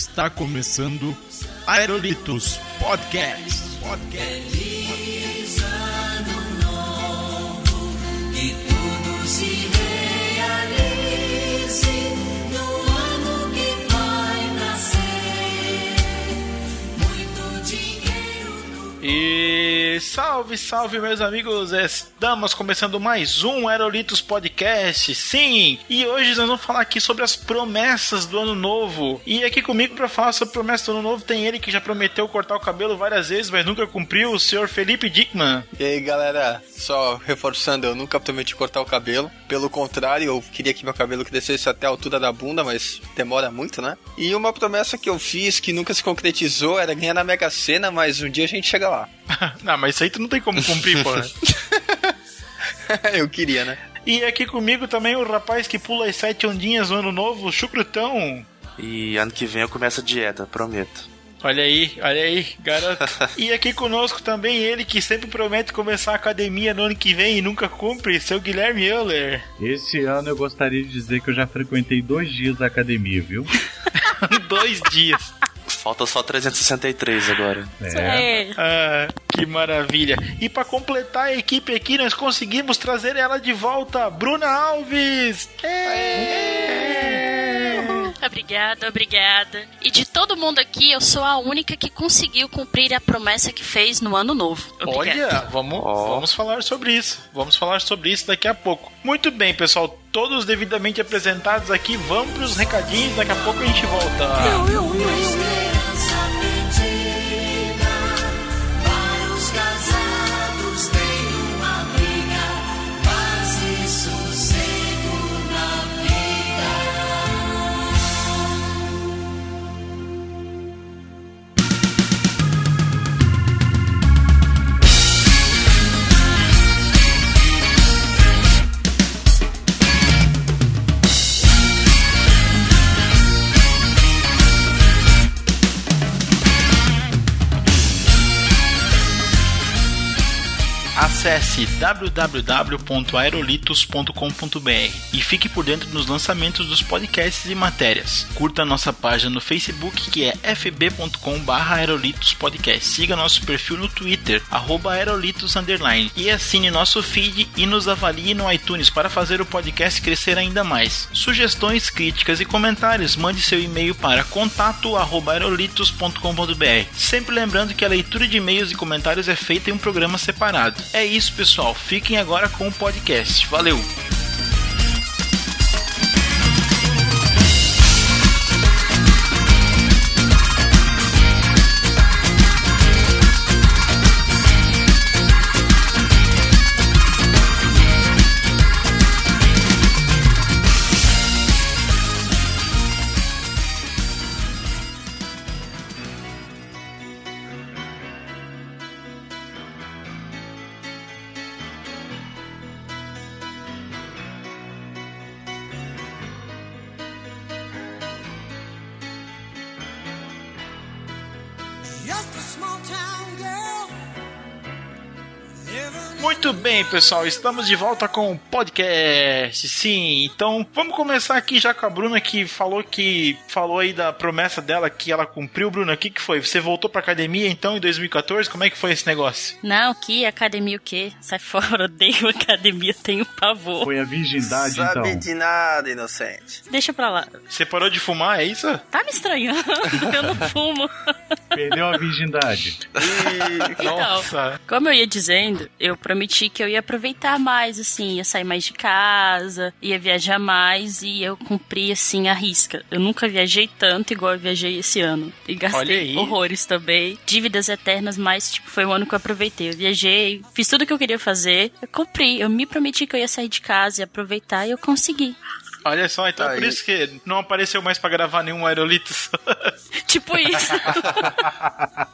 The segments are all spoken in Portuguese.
Está começando Aerolitos Podcast. Podcast. Feliz ano novo, que tudo se realize no ano que vai nascer. Muito dinheiro no E salve, salve, meus amigos! Estamos começando mais um Aerolitos Podcast, sim! E hoje nós vamos falar aqui sobre as promessas do ano novo. E aqui comigo para falar sobre promessas do ano novo tem ele que já prometeu cortar o cabelo várias vezes, mas nunca cumpriu, o senhor Felipe Dickman. E aí galera, só reforçando, eu nunca prometi cortar o cabelo. Pelo contrário, eu queria que meu cabelo crescesse até a altura da bunda, mas demora muito, né? E uma promessa que eu fiz que nunca se concretizou era ganhar na Mega Sena, mas um dia a gente chega lá. não, mas isso aí tu não tem como cumprir, porra. eu queria, né? E aqui comigo também o rapaz que pula as sete ondinhas no ano novo, o Chucrutão. E ano que vem eu começo a dieta, prometo. Olha aí, olha aí, garoto. e aqui conosco também ele que sempre promete começar a academia no ano que vem e nunca cumpre, seu Guilherme Euler. Esse ano eu gostaria de dizer que eu já frequentei dois dias a academia, viu? Dois dias. Falta só 363 agora. É. Ah, que maravilha. E para completar a equipe aqui, nós conseguimos trazer ela de volta, Bruna Alves. É. Obrigada, obrigada. E de todo mundo aqui, eu sou a única que conseguiu cumprir a promessa que fez no ano novo. Obrigada. Olha, vamos, vamos falar sobre isso. Vamos falar sobre isso daqui a pouco. Muito bem, pessoal. Todos devidamente apresentados aqui. Vamos pros recadinhos. Daqui a pouco a gente volta. esperança Acesse www.aerolitos.com.br e fique por dentro dos lançamentos dos podcasts e matérias. Curta nossa página no Facebook, que é fb.com.br aerolitospodcast. Siga nosso perfil no Twitter, aerolitos. E assine nosso feed e nos avalie no iTunes para fazer o podcast crescer ainda mais. Sugestões, críticas e comentários, mande seu e-mail para contato arroba aerolitos.com.br. Sempre lembrando que a leitura de e-mails e comentários é feita em um programa separado. É isso, pessoal. Fiquem agora com o podcast. Valeu! Pessoal, estamos de volta com o podcast. Sim, então vamos começar aqui já com a Bruna que falou que falou aí da promessa dela que ela cumpriu. Bruna, o que que foi? Você voltou pra academia então em 2014? Como é que foi esse negócio? Não, que academia o quê? Sai fora, odeio academia, tenho pavor. Foi a virgindade, Sabe então. de nada, inocente. Deixa pra lá. Você parou de fumar, é isso? Tá me estranhando, eu não fumo. Perdeu a virgindade. Então, Nossa. como eu ia dizendo, eu prometi que eu ia aproveitar mais, assim, ia sair mais de casa, ia viajar mais e eu cumpri, assim, a risca. Eu nunca viajei tanto igual eu viajei esse ano. E gastei horrores também. Dívidas eternas, mas, tipo, foi um ano que eu aproveitei. Eu viajei, fiz tudo que eu queria fazer, eu cumpri. Eu me prometi que eu ia sair de casa e aproveitar e eu consegui. Olha só, então é por Aí. isso que não apareceu mais pra gravar nenhum Aerolitos. Tipo isso.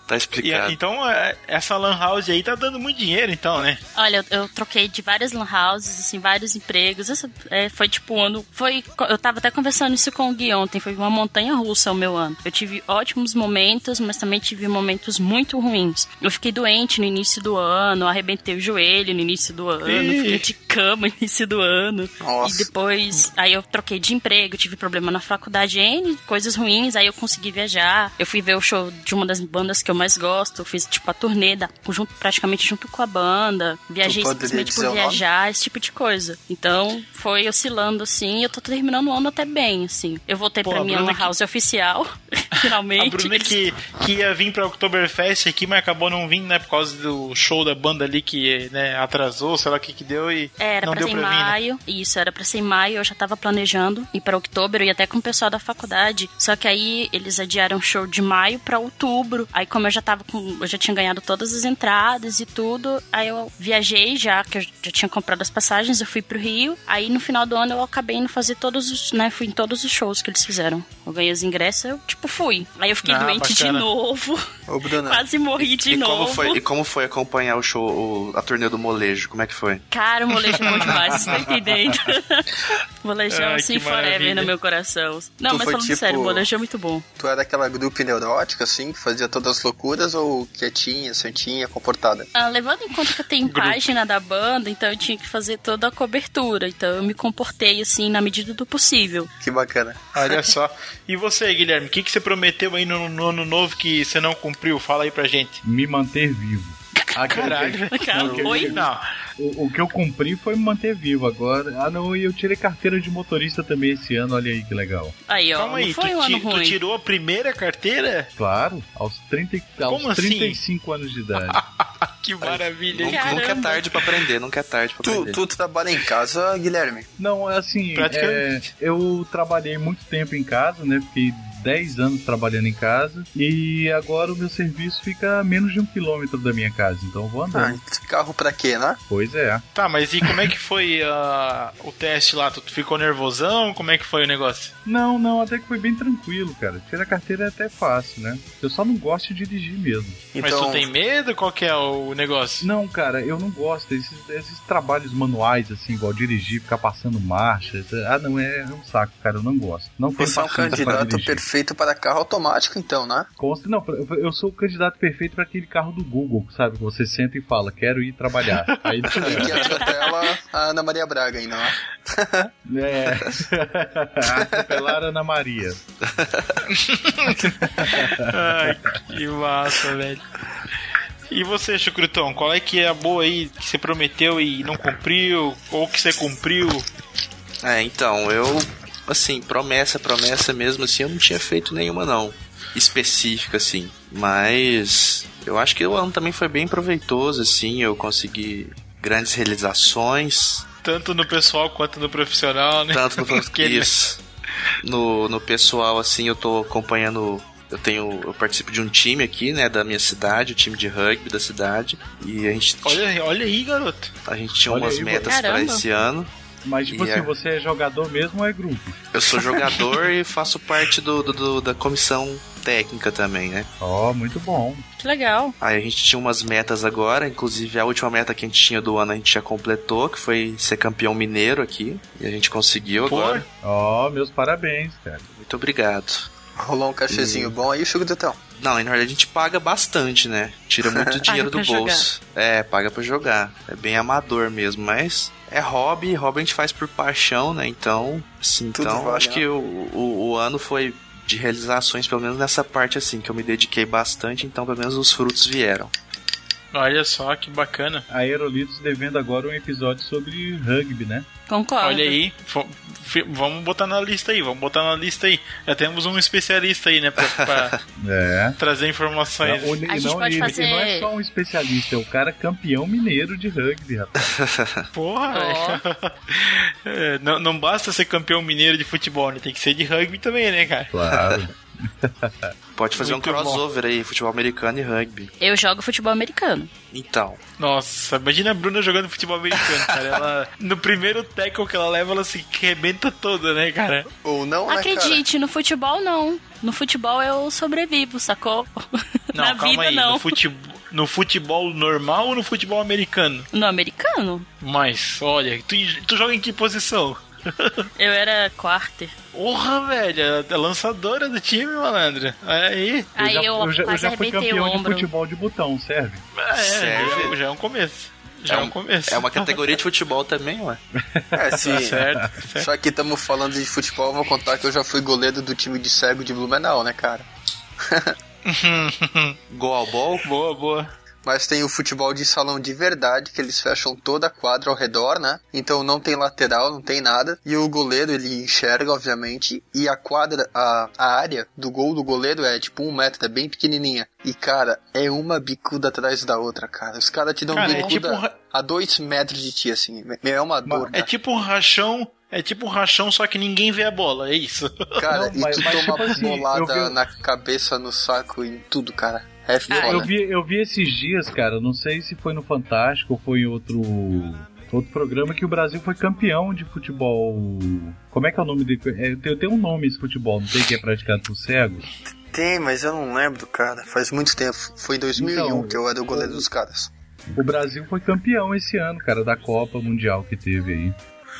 Tá E, explicado. então, é, essa lan house aí tá dando muito dinheiro, então, né? Olha, eu, eu troquei de várias lan houses, assim, vários empregos. Essa, é, foi tipo um ano. Foi. Eu tava até conversando isso com o Gui ontem. Foi uma montanha russa o meu ano. Eu tive ótimos momentos, mas também tive momentos muito ruins. Eu fiquei doente no início do ano, arrebentei o joelho no início do ano, Ih. fiquei de cama no início do ano. Nossa. E depois, aí eu troquei de emprego, tive problema na faculdade, N, coisas ruins, aí eu consegui viajar. Eu fui ver o show de uma das bandas que eu mais gosto, eu fiz tipo a turnê da, junto, praticamente junto com a banda. Viajei simplesmente por viajar, esse tipo de coisa. Então, foi oscilando assim, e eu tô terminando o ano até bem, assim. Eu voltei Pô, pra a minha Bruna lan que- house oficial, finalmente. A Bruna que, que ia vir pra Oktoberfest aqui, mas acabou não vindo, né? Por causa do show da banda ali que né, atrasou, sei lá o que que deu e É, Era não pra deu ser em pra vir, né? maio, isso, era pra ser em maio, eu já tava planejando ir pra outubro e até com o pessoal da faculdade. Só que aí eles adiaram o show de maio pra outubro. Aí como eu já tava com, eu já tinha ganhado todas as entradas e tudo, aí eu viajei já, que eu já tinha comprado as passagens, eu fui pro Rio. Aí no final do ano eu acabei indo fazer todos os, né, fui em todos os shows que eles fizeram. Eu ganhei os ingressos, eu tipo fui. Aí eu fiquei Ah, doente de bacana. novo. Ô, Quase morri de e, novo. como foi, e como foi acompanhar o show, o- a turnê do molejo? Como é que foi? Cara, o molejo é bom demais, você tá entendendo? molejão Ai, assim forever maravilha. no meu coração. Não, Tu mas falando tipo- sério, o molejão é muito bom. tu era aquela grupo neurótica, assim, que fazia todas as loucuras, ou quietinha, santinha, comportada? Ah, levando em conta que eu tenho página da banda, então eu tinha que fazer toda a cobertura. Então eu me comportei assim na medida do possível. Que bacana. Olha só. E você, Guilherme, o que, que você prometeu aí no, no ano novo que você não cumpriu? Fala aí pra gente. Me manter vivo. Ah, que- Caralho. Cara, Não, oi? Não. O, o que eu cumpri foi me manter vivo agora. Ah, não, e eu tirei carteira de motorista também esse ano, olha aí que legal. Aí, ó, Calma aí, tu, foi um ti- tu tirou a primeira carteira? Claro, aos, 30, e- aos Como assim? 35 anos de idade. Que maravilha. Nunca, Caramba. nunca é tarde pra aprender, nunca é tarde pra Tu, aprender. tu trabalha em casa, Guilherme? Não, é assim, é, Praticamente. eu trabalhei muito tempo em casa, né? Fiquei 10 anos trabalhando em casa e agora o meu serviço fica a menos de um quilômetro da minha casa, então eu vou Ah, andando. carro pra quê, né? Pois é. Tá, mas e como é que foi ah, o teste lá? Tu ficou nervosão? Como é que foi o negócio? Não, não, até que foi bem tranquilo, cara. Tirar a carteira é até fácil, né? Eu só não gosto de dirigir mesmo. Mas Então, tu tem medo? Qual que é o negócio? Não, cara, eu não gosto desses, desses trabalhos manuais, assim, igual dirigir, ficar passando marcha. Ah, não, é, é um saco, cara, eu não gosto. Não foi você é um candidato dirigir. Perfeito para carro automático, então, né? Consta, não, eu- sou o candidato perfeito para aquele carro do Google, sabe? Que você senta e fala, quero ir trabalhar. Aí E que atropela a Ana Maria Braga ainda, né? É. Atropelar Ana Maria. Ai, que massa, velho. E você, Chucrutão, qual é que é a boa aí que você prometeu e não cumpriu? Ou que você cumpriu? É, então, eu, assim, promessa, promessa mesmo, assim, eu não tinha feito nenhuma, não. Específica, assim. Mas eu acho que o ano também foi bem proveitoso, assim, eu consegui grandes realizações, Tanto no pessoal quanto no profissional, né? tanto no, Porque, né? isso, no, no pessoal, assim, eu tô acompanhando. Eu tenho. Eu participo de um time aqui, né, da minha cidade, o time de rugby da cidade. E a gente, Olha, olha aí, garoto. a gente tinha Olha umas aí, metas para esse ano. Mas, tipo E assim, é. você é jogador mesmo ou é grupo? Eu sou jogador e faço parte do, do- do- da comissão técnica também, né? Ó, muito bom. Que legal. Aí a gente tinha umas metas agora, inclusive a última meta que a gente tinha do ano a gente já completou, que foi ser campeão mineiro aqui. E a gente conseguiu Pô, agora. Ó, meus parabéns, cara. Muito obrigado. Rolou um cachezinho bom aí, Chugdutão. Não, na verdade a gente paga bastante, né? Tira muito dinheiro do pra jogar. bolso. É, paga pra jogar. É bem amador mesmo, mas é hobby, hobby a gente faz por paixão, né? Então, assim, Tudo então vale, acho né? que o, o, o ano foi de realizações, pelo menos nessa parte assim, que eu me dediquei bastante, então pelo menos os frutos vieram. Olha só que bacana. A Aerolitos devendo agora um episódio sobre rugby, né? Concordo. Olha aí, vamos botar na lista aí, vamos botar na lista aí. Já temos um especialista aí, né, pra, pra É. trazer informações. Não, A e gente não, pode e- e fazer- não é só um especialista, é o cara campeão mineiro de rugby, rapaz. Porra, velho. É, não, não basta ser campeão mineiro de futebol, né? Tem que ser de rugby também, né, cara? Claro. Pode fazer Muito um crossover aí, futebol americano e rugby. Eu jogo futebol americano. Então, Nossa, imagina a Bruna jogando futebol americano, cara. Ela, no primeiro tackle que ela leva, ela se rebenta toda, né, cara? Ou não, né, cara? Acredite, no futebol não. No futebol eu sobrevivo, sacou? Não, Na calma vida aí. não. No futebol, no futebol normal ou no futebol americano? No americano, Mas, olha, tu, tu joga em que posição? eu era quarter. Porra, velho, é lançadora do time, malandro. Olha aí. Aí já, eu, já, eu quase já fui arrebentei o campeão de futebol de botão, serve? É, Serve. já, já é um começo. Já é, um começo. é uma categoria de futebol também, ué. É, sim. Certo, certo. Só que estamos falando de futebol, eu vou contar que eu já fui goleiro do time de cego de Blumenau, né, cara? Gol ao ball. boa, boa. Mas tem o futebol de salão de verdade, que eles fecham toda a quadra ao redor, né? Então não tem lateral, não tem nada. E o goleiro, ele enxerga, obviamente. E a quadra, a, a área do gol do goleiro é tipo um metro, é bem pequenininha. E, cara, é uma bicuda atrás da outra, cara. Os caras te dão Cara, é bicuda tipo um ra- a dois metros de ti, assim. É uma dor, É cara. tipo um rachão. É tipo um rachão, só que ninguém vê a bola, é isso. Cara, Não, e mas- tu mas toma tipo assim, bolada eu vi- na cabeça, no saco, em tudo, cara. É foda. Eu vi, eu vi esses dias, cara, não sei se foi no Fantástico ou foi em outro, outro programa, que o Brasil foi campeão de futebol. Como é que é o nome dele? É, tem, tem um nome esse futebol, não tem que é praticado por cegos? Tem, mas eu não lembro, cara. Faz muito tempo. Foi em 2001 Então, que eu era o goleiro dos caras. O Brasil foi campeão esse ano, cara, da Copa Mundial que teve aí.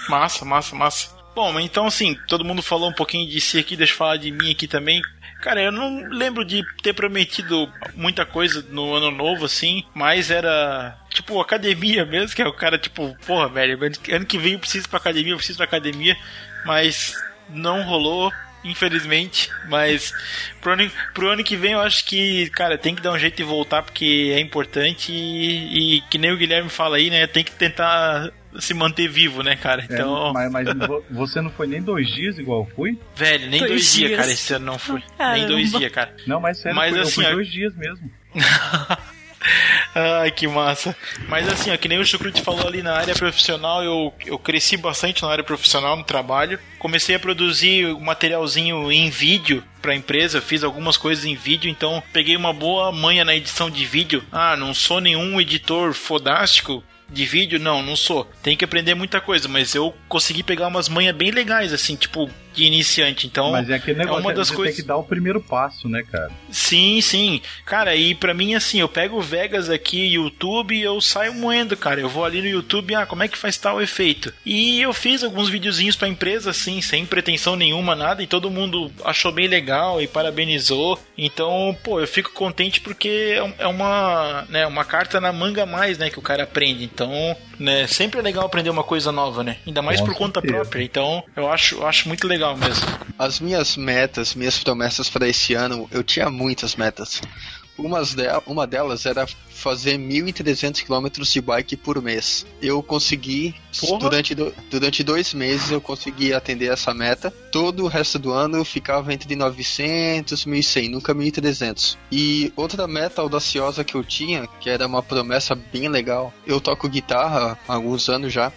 Massa, massa, massa. Bom, então assim, todo mundo falou um pouquinho de si aqui, deixa eu falar de mim aqui também. Cara, eu não lembro de ter prometido muita coisa no ano novo, assim, mas era tipo academia mesmo, que é o cara, tipo, porra, velho, ano que vem eu preciso pra academia, eu preciso pra academia, mas não rolou, infelizmente. Mas pro ano, pro ano que vem eu acho que, cara, tem que dar um jeito de voltar porque é importante e, e que nem o Guilherme fala aí, né, tem que tentar se manter vivo, né, cara? É, Então. mas, mas vo- você não foi nem dois dias igual eu fui? Velho, nem Dois dois, dias, dias. cara, esse ano não foi. Nem Caramba. dois dias, cara. Não, mas sério, Mas eu fui, assim, eu fui ó- dois dias mesmo. Ai, que massa. Mas assim, ó, que nem o Chucrute falou ali na área profissional, eu, eu cresci bastante na área profissional, no trabalho. Comecei a produzir um materialzinho em vídeo pra empresa, fiz algumas coisas em vídeo, então peguei uma boa manha na edição de vídeo. Ah, não sou nenhum editor fodástico, de vídeo, não, não sou. Tem que aprender muita coisa, mas eu consegui pegar umas manhas bem legais, assim, tipo, de iniciante. Então, Mas é aquele negócio, uma das você coisas- tem que dar o primeiro passo, né, cara? Sim, sim. Cara, e pra mim, assim, eu pego o Vegas aqui, YouTube, e eu saio moendo, cara. Eu vou ali no YouTube, ah, como é que faz tal efeito? E eu fiz alguns videozinhos pra empresa, assim, sem pretensão nenhuma, nada, e todo mundo achou bem legal e parabenizou. Então, pô, eu fico contente porque é é uma, né, uma carta na manga a mais, né, que o cara aprende. Então, né, sempre é legal aprender uma coisa nova, né? Ainda mais Com por conta própria. Então, eu acho, eu acho muito legal mesmo. As minhas metas, minhas promessas para esse ano, eu tinha muitas metas. Umas de- uma delas era fazer 1.300 km de bike por mês. Eu consegui, Porra. durante, do- durante dois meses, eu consegui atender essa meta. Todo o resto do ano eu ficava entre 900 e 1.100, nunca 1.300. E outra meta audaciosa que eu tinha, que era uma promessa bem legal, eu toco guitarra há alguns anos já.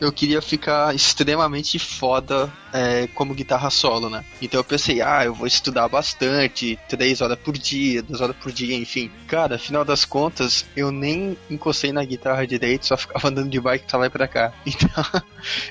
Eu queria ficar extremamente foda é, como guitarra solo, né? Então eu pensei, ah, eu vou estudar bastante, três horas por dia, duas horas por dia, enfim. Cara, afinal das contas, eu nem encostei na guitarra direito, só ficava andando de bike pra lá e pra cá. Então,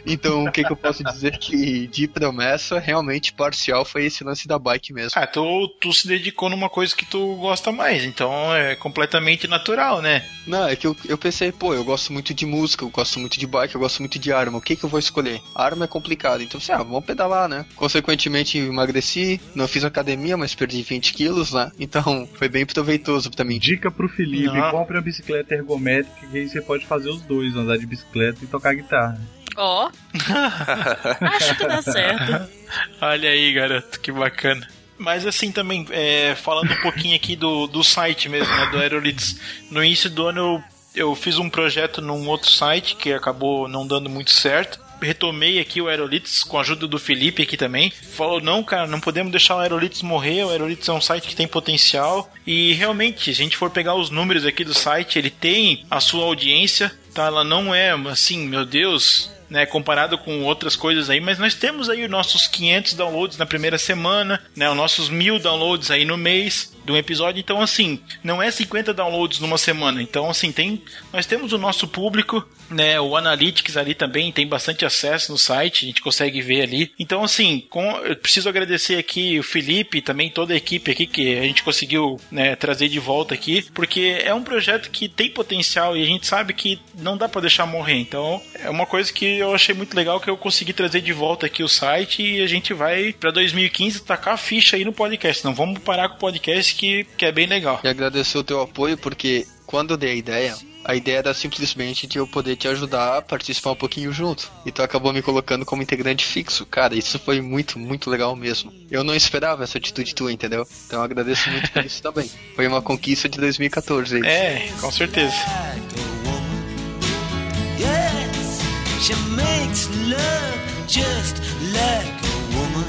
então o que, que eu posso dizer que de promessa, realmente parcial foi esse lance da bike mesmo. Ah, tu, tu se dedicou numa coisa que tu gosta mais, então é completamente natural, né? Não, é que eu, eu pensei, pô, eu gosto muito de música, eu gosto muito de bike, eu gosto muito de arma. O que que eu vou escolher? Arma é complicado, então assim, ah, vamos pedalar, né? Consequentemente, emagreci, não fiz academia, mas perdi 20 quilos, né? Então, foi bem proveitoso pra mim. Dica pro Felipe, Não. compre uma bicicleta ergométrica que aí você pode fazer os dois, andar de bicicleta e tocar guitarra. Ó. Acho que dá certo. Olha aí, garoto, que bacana. Mas assim também, é, falando um pouquinho aqui do, do site mesmo, né, do Aerolitz. No início do ano eu, eu fiz um projeto num outro site que acabou não dando muito certo. Retomei aqui o Aerolitz com a ajuda do Felipe aqui também. Falou, não, cara, não podemos deixar o Aerolitz morrer. O Aerolitz é um site que tem potencial. E realmente, se a gente for pegar os números aqui do site, ele tem a sua audiência, tá? Ela não é assim, meu Deus, né, comparado com outras coisas aí, mas nós temos aí os nossos 500 downloads na primeira semana, né, os nossos mil downloads aí no mês de um episódio. Então, assim, não é 50 downloads numa semana. Então, assim, tem, nós temos o nosso público, né, o Analytics ali também tem bastante acesso no site, a gente consegue ver ali. Então, assim, com, eu preciso agradecer aqui o Felipe e também toda a equipe aqui que a gente conseguiu né, trazer de volta aqui, porque é um projeto que tem potencial e a gente sabe que não dá para deixar morrer. Então, é uma coisa que eu achei muito legal que eu consegui trazer de volta aqui o site e a gente vai para 2015 tacar a ficha aí no podcast. Não vamos parar com o podcast que, que é bem legal. E agradecer o teu apoio, porque quando eu dei a ideia, a ideia era simplesmente de eu poder te ajudar a participar um pouquinho junto. E tu acabou me colocando como integrante fixo. Cara, isso foi muito, muito legal mesmo. Eu não esperava essa atitude tua, entendeu? Então eu agradeço muito por isso também. Foi uma conquista de 2014 aí. É, com certeza. Yes, she makes love just like a woman.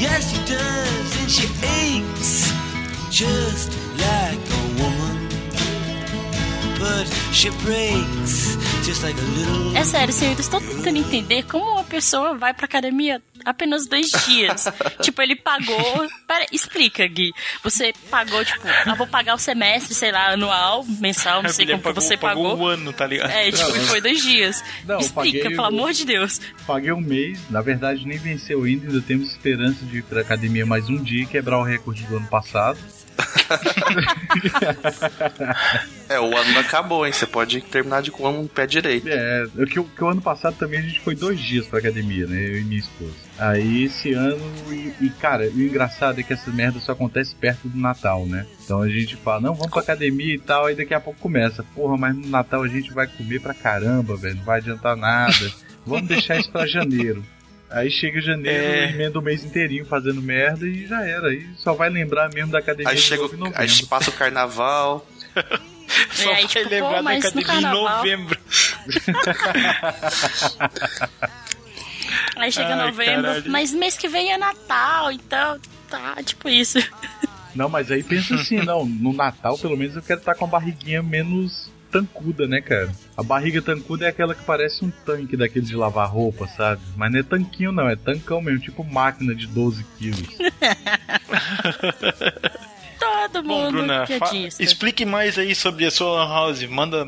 Yes, she does, and she aches just like a woman. But she breaks just like a little. É sério, senhor, eu estou tentando entender como uma pessoa vai pra academia apenas dois dias. tipo, ele pagou. Pera, explica, Gui. Você pagou, tipo, ah, vou pagar o semestre, sei lá, anual, mensal, não sei Ele como que você pagou pagou. um ano, tá ligado? É, tipo, e foi dois dias. Não, explica, paguei pelo o- amor de Deus. Paguei um mês, na verdade nem venceu ainda, ainda temos esperança de ir pra academia mais um dia e quebrar o recorde do ano passado. É, o ano não acabou, hein? Você pode terminar de com um pé direito. É, é que, o- que o ano passado também a gente foi dois dias pra academia, né? Eu e minha esposa. Aí esse ano, e, e, cara, o engraçado é que essa merda só acontece perto do Natal, né? Então a gente fala, não, vamos pra academia e tal, aí daqui a pouco começa. Porra, mas no Natal a gente vai comer pra caramba, velho, não vai adiantar nada. Vamos deixar isso pra janeiro. Aí chega janeiro, É. emenda o mês inteirinho fazendo merda e já era. Aí só vai lembrar mesmo da academia Aí de chega, o- aí passa o carnaval. Só É, aí, vai tipo, lembrar da mas no academia em novembro. Aí chega Ai, novembro, caralho. mas mês que vem é Natal, então tá, tipo isso. Não, mas aí pensa assim, não, no Natal pelo menos eu quero estar com a barriguinha menos tancuda, né, cara? A barriga tancuda é aquela que parece um tanque daquele de lavar roupa, sabe? Mas não é tanquinho não, é tancão mesmo, tipo máquina de 12 quilos. Todo Bom, mundo Bruna, fa- piadista. explique mais aí sobre a sua house. Manda.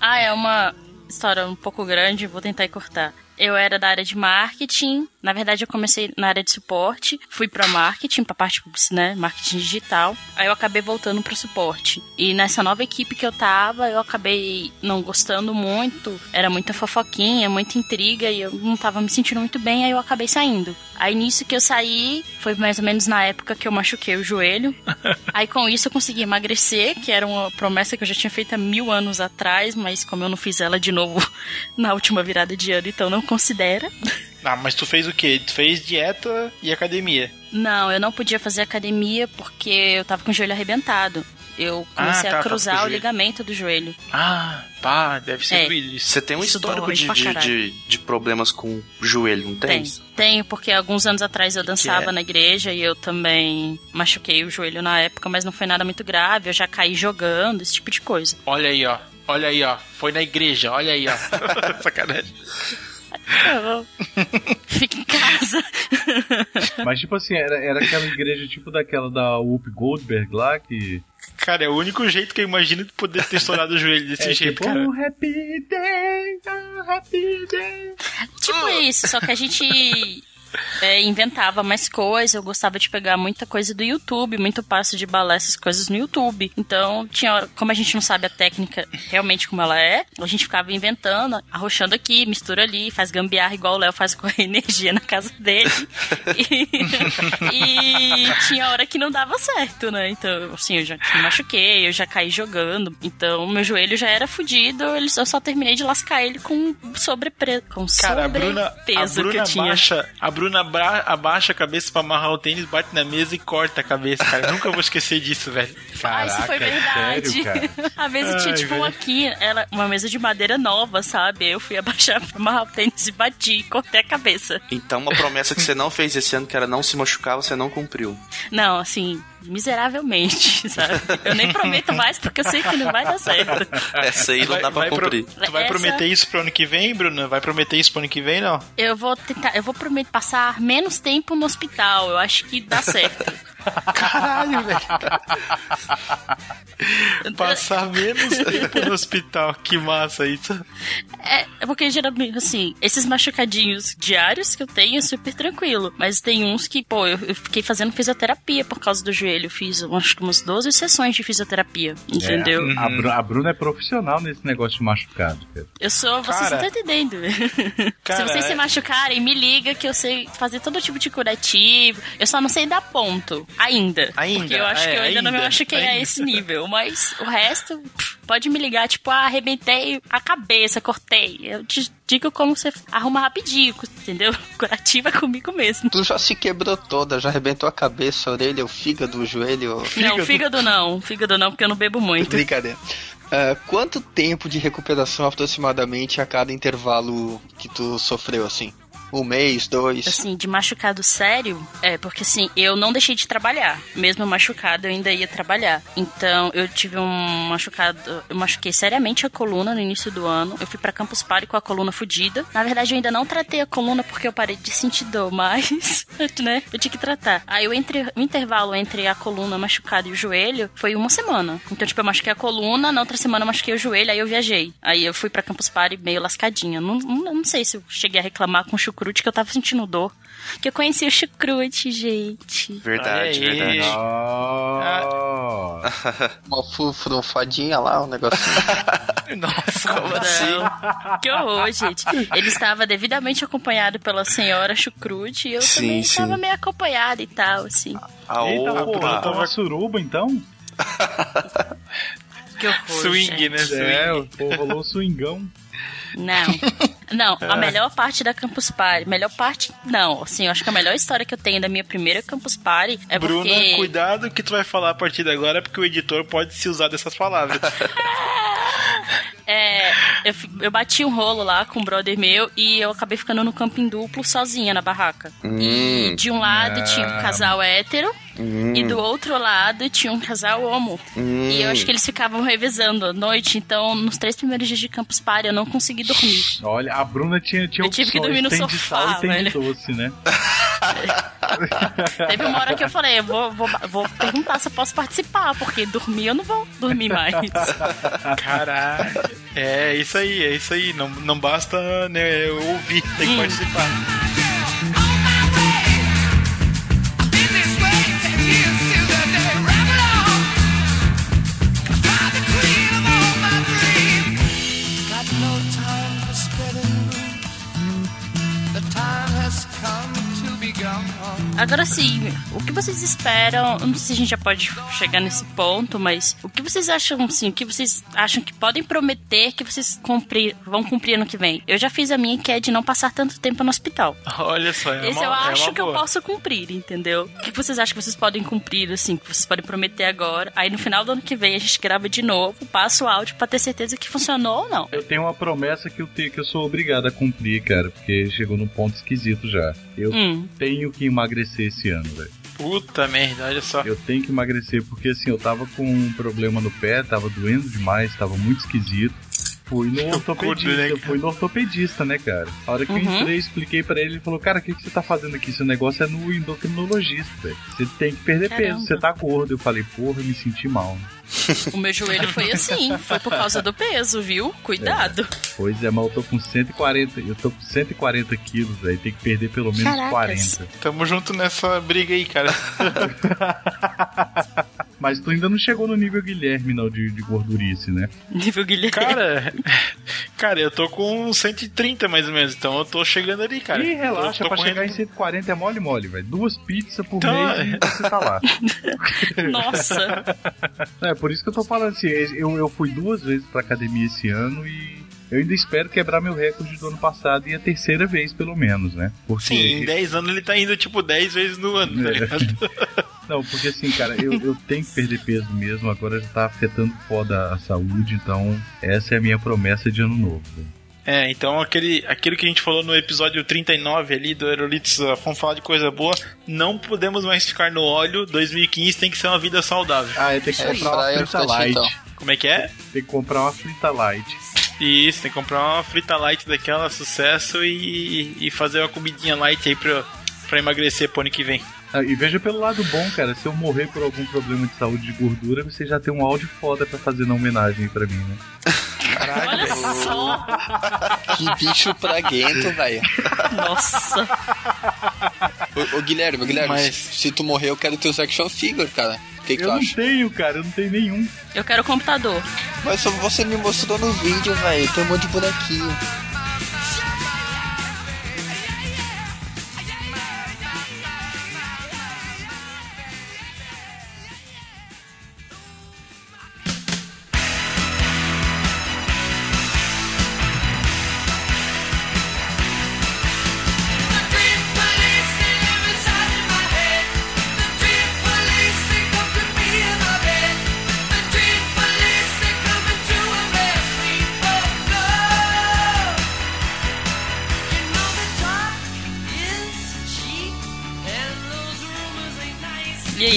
Ah, é uma história um pouco grande, vou tentar cortar. Eu era da área de marketing. Na verdade, eu comecei na área de suporte, fui pra marketing, pra parte né, marketing digital. Aí eu acabei voltando pro suporte. E nessa nova equipe que eu tava, eu acabei não gostando muito. Era muita fofoquinha, muita intriga e eu não tava me sentindo muito bem, aí eu acabei saindo. Aí nisso que eu saí, foi mais ou menos na época que eu machuquei o joelho. Aí com isso eu consegui emagrecer, que era uma promessa que eu já tinha feito há mil anos atrás, mas como eu não fiz ela de novo na última virada de ano, então não considera. Ah, mas tu fez o quê? Tu fez dieta e academia. Não, eu não podia fazer academia porque eu tava com o joelho arrebentado. Eu comecei Ah, tá, a tá, cruzar com o o ligamento do joelho. Ah, pá, deve ser É. doído. Você tem um Isso histórico de, de, de problemas com o joelho, não tem? Tenho. Tenho, porque alguns anos atrás eu dançava é? na igreja e eu também machuquei o joelho na época, mas não foi nada muito grave. Eu já caí jogando, esse tipo de coisa. Olha aí, ó. Olha aí, ó. Foi na igreja, olha aí, ó. Sacanagem. Fica em casa. Mas tipo assim, era, era aquela igreja tipo daquela da Whoop Goldberg lá, que... Cara, é o único jeito que eu imagino de poder ter estourado o joelho desse é jeito, tipo, cara. oh, happy day, oh, happy day. Tipo isso, só que a gente é, inventava mais coisas. Eu gostava de pegar muita coisa do YouTube, muito passo de balé, essas coisas no YouTube. Então, tinha como a gente não sabe a técnica realmente como ela é, a gente ficava inventando, arrochando aqui, mistura ali, faz gambiarra igual o Léo faz com a energia na casa dele. E, e tinha hora que não dava certo, né? Então, assim, eu já me machuquei, eu já caí jogando. Então, meu joelho já era fudido, eu só terminei de lascar ele com sobrepre... com Cara, a Bruna, a sobrepeso que Bruna eu tinha. abaixa, a Bruna abra- abaixa a cabeça pra amarrar o tênis, bate na mesa e corta a cabeça, cara. Nunca vou esquecer disso, velho. Ah, isso foi Caraca, verdade. sério, cara? A mesa tinha Ai, tipo velho. uma quina, ela, uma mesa de madeira nova, sabe? Eu fui abaixar pra amarrar o tênis e bati e cortei a cabeça. Então, uma promessa que você não fez esse ano, que era não se machucar, você não cumpriu. Não, assim, miseravelmente, sabe? Eu nem prometo mais porque eu sei que não vai dar certo. Essa aí não Vai- dá pra vai pro- cumprir. tu vai Essa- prometer isso pro ano que vem, Bruno? Vai prometer isso pro ano que vem, não? Eu vou tentar, eu vou prometer passar menos tempo no hospital. Eu acho que dá certo. Caralho, velho. Passar menos tempo no hospital. Que massa isso. É, é porque geralmente, assim, esses machucadinhos diários que eu tenho é super tranquilo. Mas tem uns que, pô, eu, eu fiquei fazendo fisioterapia por causa do joelho. Eu fiz, acho que umas 12 sessões de fisioterapia. Entendeu? É, a, Bru- a Bruna é profissional nesse negócio de machucado, cara. Eu sou, vocês Cara. não estão entendendo. Cara, se vocês é- se machucarem, me liga que eu sei fazer todo tipo de curativo. Eu só não sei dar ponto. Ainda. Ainda, Porque eu acho é, que eu ainda, não me ainda, machuquei a ainda. esse nível. Mas o resto, pode me ligar, tipo, ah, arrebentei a cabeça, cortei. Eu te digo como você arruma rapidinho, entendeu? Curativo é comigo mesmo. Tu já se quebrou toda, já arrebentou a cabeça, a orelha, o fígado, o joelho. Não, fígado não. Fígado não, porque eu não bebo muito. Brincadeira. Ah, quanto tempo de recuperação aproximadamente a cada intervalo que tu sofreu assim? Um mês, dois? Assim, de machucado sério, é, porque assim, eu não deixei de trabalhar. Mesmo machucado, eu ainda ia trabalhar. Então, eu tive um machucado, eu machuquei seriamente a coluna no início do ano. Eu fui pra Campus Party com a coluna fodida. Na verdade, eu ainda não tratei a coluna porque eu parei de sentir dor, mas, né, eu tinha que tratar. Aí, o, entre, o intervalo entre a coluna machucada e o joelho foi uma semana. Então, tipo, eu machuquei a coluna, na outra semana eu machuquei o joelho, aí eu viajei. Aí eu fui pra Campus Party meio lascadinha. Não, não, não sei se eu cheguei a reclamar com o chucrute que eu tava sentindo dor. Que eu conheci o chucrute, gente. Verdade, verdade. Oh. Uma furunfadinha lá, um negocinho. Nossa, Como assim? Que horror, gente. Ele estava devidamente acompanhado pela senhora chucrute e eu Sim, também sim. estava meio acompanhada e tal, assim. A Eita, pô, uma suruba então? Que horror. swing, gente. né? Swing. É, pô, rolou swingão. Não. Não, a melhor parte da Campus Party. Melhor parte, não. Assim, eu acho que a melhor história que eu tenho da minha primeira Campus Party é Bruna, porque. cuidado que tu vai falar a partir de agora, porque o editor pode se usar dessas palavras. É, eu, eu bati um rolo lá com um brother meu e eu acabei ficando no camping duplo sozinha na barraca. Hum, De um lado Ah. tinha um casal hétero e do outro lado tinha um casal homo. hum. E eu acho que eles ficavam revezando à noite, então nos três primeiros dias de Campus Party eu não consegui dormir. Olha, a Bruna tinha, tinha Eu tive que dormir no sofá, sal e tem velho. de doce, né? Teve uma hora que eu falei, eu vou, vou, vou perguntar se eu posso participar, porque dormir eu não vou dormir mais. Caralho. É isso aí, é isso aí. Não, não basta né, ouvir, tem que Hum. participar. Agora sim, o que vocês esperam? Eu não sei se a gente já pode chegar nesse ponto, mas o que vocês acham, assim, o que vocês acham que podem prometer que vocês cumprir, vão cumprir ano que vem? Eu já fiz a minha, que é de não passar tanto tempo no hospital. Olha só, é Esse uma, eu é acho que eu boa. posso cumprir, entendeu? O que vocês acham que vocês podem cumprir, assim, que vocês podem prometer agora? Aí no final do ano que vem a gente grava de novo, passa o áudio pra ter certeza que funcionou ou não. Eu tenho uma promessa que eu, te, que eu sou obrigado a cumprir, cara, porque chegou num ponto esquisito já. Eu Hum. tenho que emagrecer esse ano, velho. Puta merda, olha só. Eu tenho que emagrecer porque assim, eu tava com um problema no pé, tava doendo demais, tava muito esquisito. Fui no ortopedista, né, cara? fui no ortopedista, né, cara? A hora que eu Uhum. entrei, expliquei pra ele, ele falou, cara, o que, que você tá fazendo aqui? Seu negócio é no endocrinologista, velho. Você tem que perder Caramba. peso, você tá gordo. Eu falei, porra, eu me senti mal. O meu joelho foi assim, foi por causa do peso, viu? Cuidado. Pois é, mas eu tô com 140, eu tô com 140 quilos, velho. Tem que perder pelo menos Caracas. 40. Tamo junto nessa briga aí, cara. Mas tu ainda não chegou no nível Guilherme, não, de, de gordurice, né? Nível Guilherme. Cara, cara, eu tô com 130 mais ou menos, então eu tô chegando ali, cara. Ih, relaxa, pra correndo- chegar em 140 é mole mole, velho. Duas pizzas por Então, mês e você tá lá. Nossa. É, por isso que eu tô falando assim, eu, eu fui duas vezes pra academia esse ano e eu ainda espero quebrar meu recorde do ano passado e a terceira vez, pelo menos, né? Porque... Sim, em 10 anos ele tá indo tipo 10 vezes no ano, tá É. Não, porque assim, cara, eu, eu tenho que perder peso mesmo, agora já tá afetando foda a saúde, então essa é a minha promessa de ano novo. velho. É, então aquele, aquilo que a gente falou no episódio 39 ali do Aerolitos, vamos falar de coisa boa, não podemos mais ficar no óleo, 2015 tem que ser uma vida saudável. Ah, tem que É, comprar uma fryer frita light. então. Como é que é? Tem que comprar uma frita light. Isso, tem que comprar uma frita light daquela, sucesso, e, e fazer uma comidinha light aí pra, pra emagrecer pro ano que vem. Ah, e veja pelo lado bom, cara. Se eu morrer por algum problema de saúde de gordura, você já tem um áudio foda pra fazer na homenagem pra mim, né? Olha só. Que bicho praguento, velho. Nossa. Ô, ô, Guilherme, ô, Guilherme, Mas- se, tu morrer, eu quero teus action figure, cara. O que, que Eu tu não acha? tenho, cara. Eu não tenho nenhum. Eu quero computador. Mas só você me mostrou no vídeo, velho. Tem um monte de bonequinho.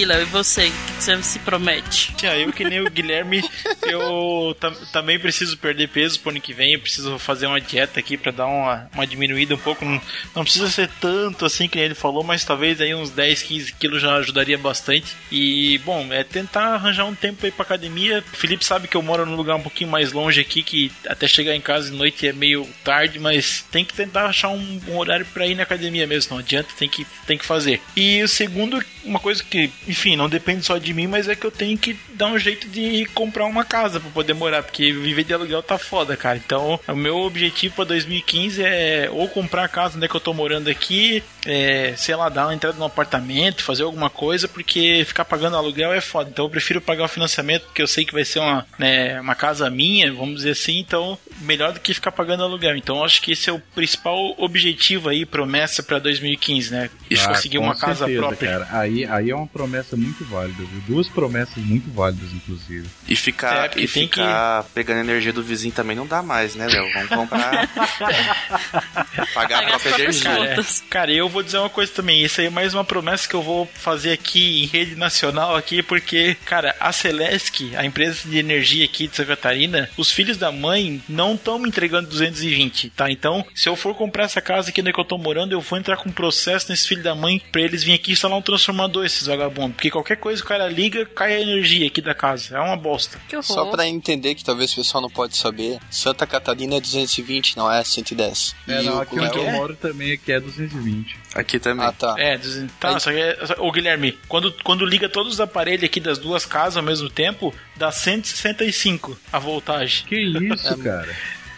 Léo, e você? O que você se promete? Tia, eu que nem o Guilherme, eu tam- também preciso perder peso pro ano que vem, eu preciso fazer uma dieta aqui pra dar uma, uma diminuída um pouco. Não, não precisa ser tanto assim que ele falou, mas talvez aí uns 10, 15 quilos já ajudaria bastante. E, bom, é tentar arranjar um tempo aí pra academia. O Felipe sabe que eu moro num lugar um pouquinho mais longe aqui, que até chegar em casa de noite é meio tarde, mas tem que tentar achar um, um horário pra ir na academia mesmo, não adianta, tem que, tem que fazer. E o segundo, uma coisa que, enfim, não depende só de mim, mas é que eu tenho que dar um jeito de comprar uma casa pra poder morar, porque viver de aluguel tá foda, cara. Então, o meu objetivo pra 2015 é ou comprar a casa onde é que eu tô morando aqui, é, sei lá, dar uma entrada no apartamento, fazer alguma coisa, porque ficar pagando aluguel é foda. Então, eu prefiro pagar o financiamento, porque eu sei que vai ser uma, né, uma casa minha, vamos dizer assim, então, melhor do que ficar pagando aluguel. Então, acho que esse é o principal objetivo aí, promessa pra 2015, né? E Ah, conseguir uma casa certeza, própria. Cara. Aí, aí é uma promessa muito válida, viu? Duas promessas muito válidas, inclusive. E ficar, É, e tem ficar pegando energia do vizinho também não dá mais, né, Léo? Vamos comprar. pagar a própria energia. É. Contas. Cara, eu vou dizer uma coisa também. Isso aí é mais uma promessa que eu vou fazer aqui em rede nacional aqui, porque, cara, a Celesc, a empresa de energia aqui de Santa Catarina, os filhos da mãe não estão me entregando 220, tá? Então, se eu for comprar essa casa aqui onde é que eu tô morando, eu vou entrar com um processo nesse filho da mãe pra eles virem aqui instalar um transformador, esses vagabundos. Porque qualquer coisa que o cara liga, cai a energia aqui da casa. É uma bosta. Só pra entender que talvez o pessoal não pode saber, Santa Catarina é 220, não é 110. É, E não, o aqui onde eu moro também aqui é 220. Aqui também. Ah, tá. É, dizem- tá, Aí- só que, é- ô Guilherme, quando, quando liga todos os aparelhos aqui das duas casas ao mesmo tempo, dá 165 a voltagem. Que isso, cara?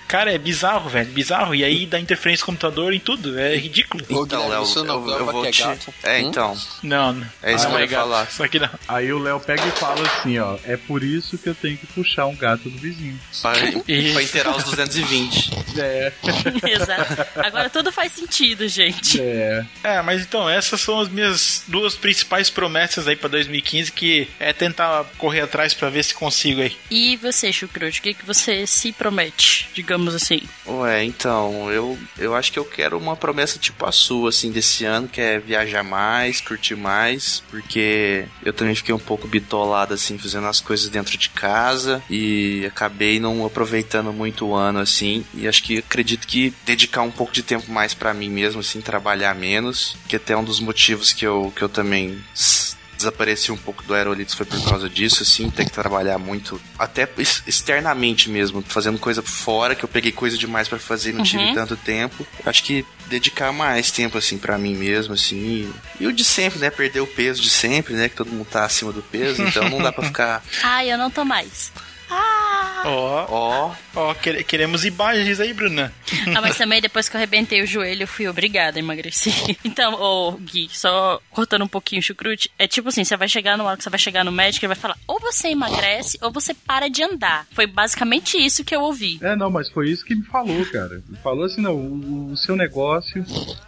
Cara, é bizarro, velho, bizarro. E aí dá interferência no computador em tudo, é ridículo. Então, Léo, isso não eu, eu prova vou é te... gato. É, Hum? então. Não, não. É isso Ah, que eu ia falar. Só que não. Aí o Léo pega e fala assim, ó, é por isso que eu tenho que puxar um gato do vizinho. Pra, pra inteirar os 220. É, Exato. Agora tudo faz sentido, gente. é. É, mas então, essas são as minhas duas principais promessas aí pra 2015, que é tentar correr atrás pra ver se consigo aí. E você, Chucrute, o que, que você se promete, digamos assim? Ué, então, eu, eu acho que eu quero uma promessa tipo a sua, assim, desse ano, que é viajar mais, curtir mais, porque eu também fiquei um pouco bitolado, assim, fazendo as coisas dentro de casa e acabei não aproveitando muito o ano, assim, e acho que acredito que dedicar um pouco de tempo mais pra mim mesmo, assim, trabalhar menos, que até é um dos motivos que eu, que eu também desapareci um pouco do Aerolitos foi por causa disso, assim, ter que trabalhar muito, até ex- externamente mesmo, fazendo coisa fora, que eu peguei coisa demais pra fazer e não tive Uhum. tanto tempo. Acho que dedicar mais tempo, assim, pra mim mesmo, assim, e, e o de sempre, né, perder o peso de sempre, né, que todo mundo tá acima do peso, então não dá pra ficar, Ai, eu não tô mais. Ah! Ó, ó, ó, quere- queremos imagens aí, Bruna. Ah, mas também depois que eu arrebentei o joelho, eu fui obrigada a emagrecer. Então, ô Gui, só cortando um pouquinho o chucrute, é tipo assim, você vai chegar no hora que você vai chegar no médico, ele vai falar, ou você emagrece, ou você para de andar. Foi basicamente isso que eu ouvi. É, não, mas foi isso que me falou, cara. Ele falou assim, não, o, o seu negócio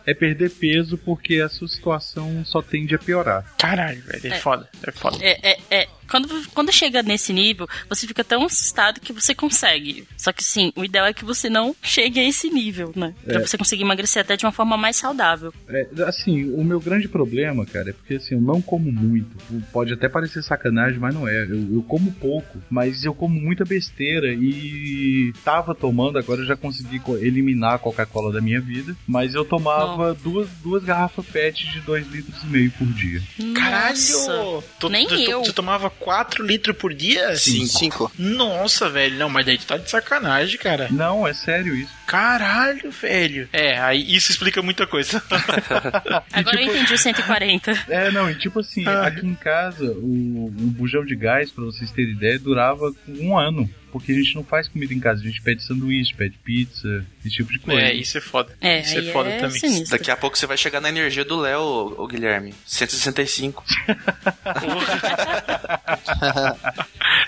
é perder peso porque a sua situação só tende a piorar. Caralho, velho, é, É. foda, é foda. É, é, é. Quando, quando chega nesse nível, você fica tão assustado que você consegue. Só que sim, o ideal é que você não chegue a esse nível, né? Pra É. você conseguir emagrecer até de uma forma mais saudável. É, assim, o meu grande problema, cara, é porque assim, eu não como muito. Pode até parecer sacanagem, mas não é. Eu, eu como pouco, mas eu como muita besteira e tava tomando, agora eu já consegui co- eliminar a Coca-Cola da minha vida, mas eu tomava duas, duas garrafas PET de 2 litros e meio por dia. Caralho! Nossa. Tu, Nem tu, tu- eu. Tu tomava 4 litros por dia? Sim, cinco. Nossa, velho. Não, mas daí tu tá de sacanagem, cara. Não, é sério isso. Caralho, velho. É, aí isso explica muita coisa. Agora eu entendi o 140. É, não, e tipo assim, Ah. aqui em casa, o, um bujão de gás, pra vocês terem ideia, durava um ano. Porque a gente não faz comida em casa, a gente pede sanduíche, pede pizza, esse tipo de coisa. é, isso é foda. É, isso é foda é também. sinistro. Daqui a pouco você vai chegar na energia do Léo, ô Guilherme. 165.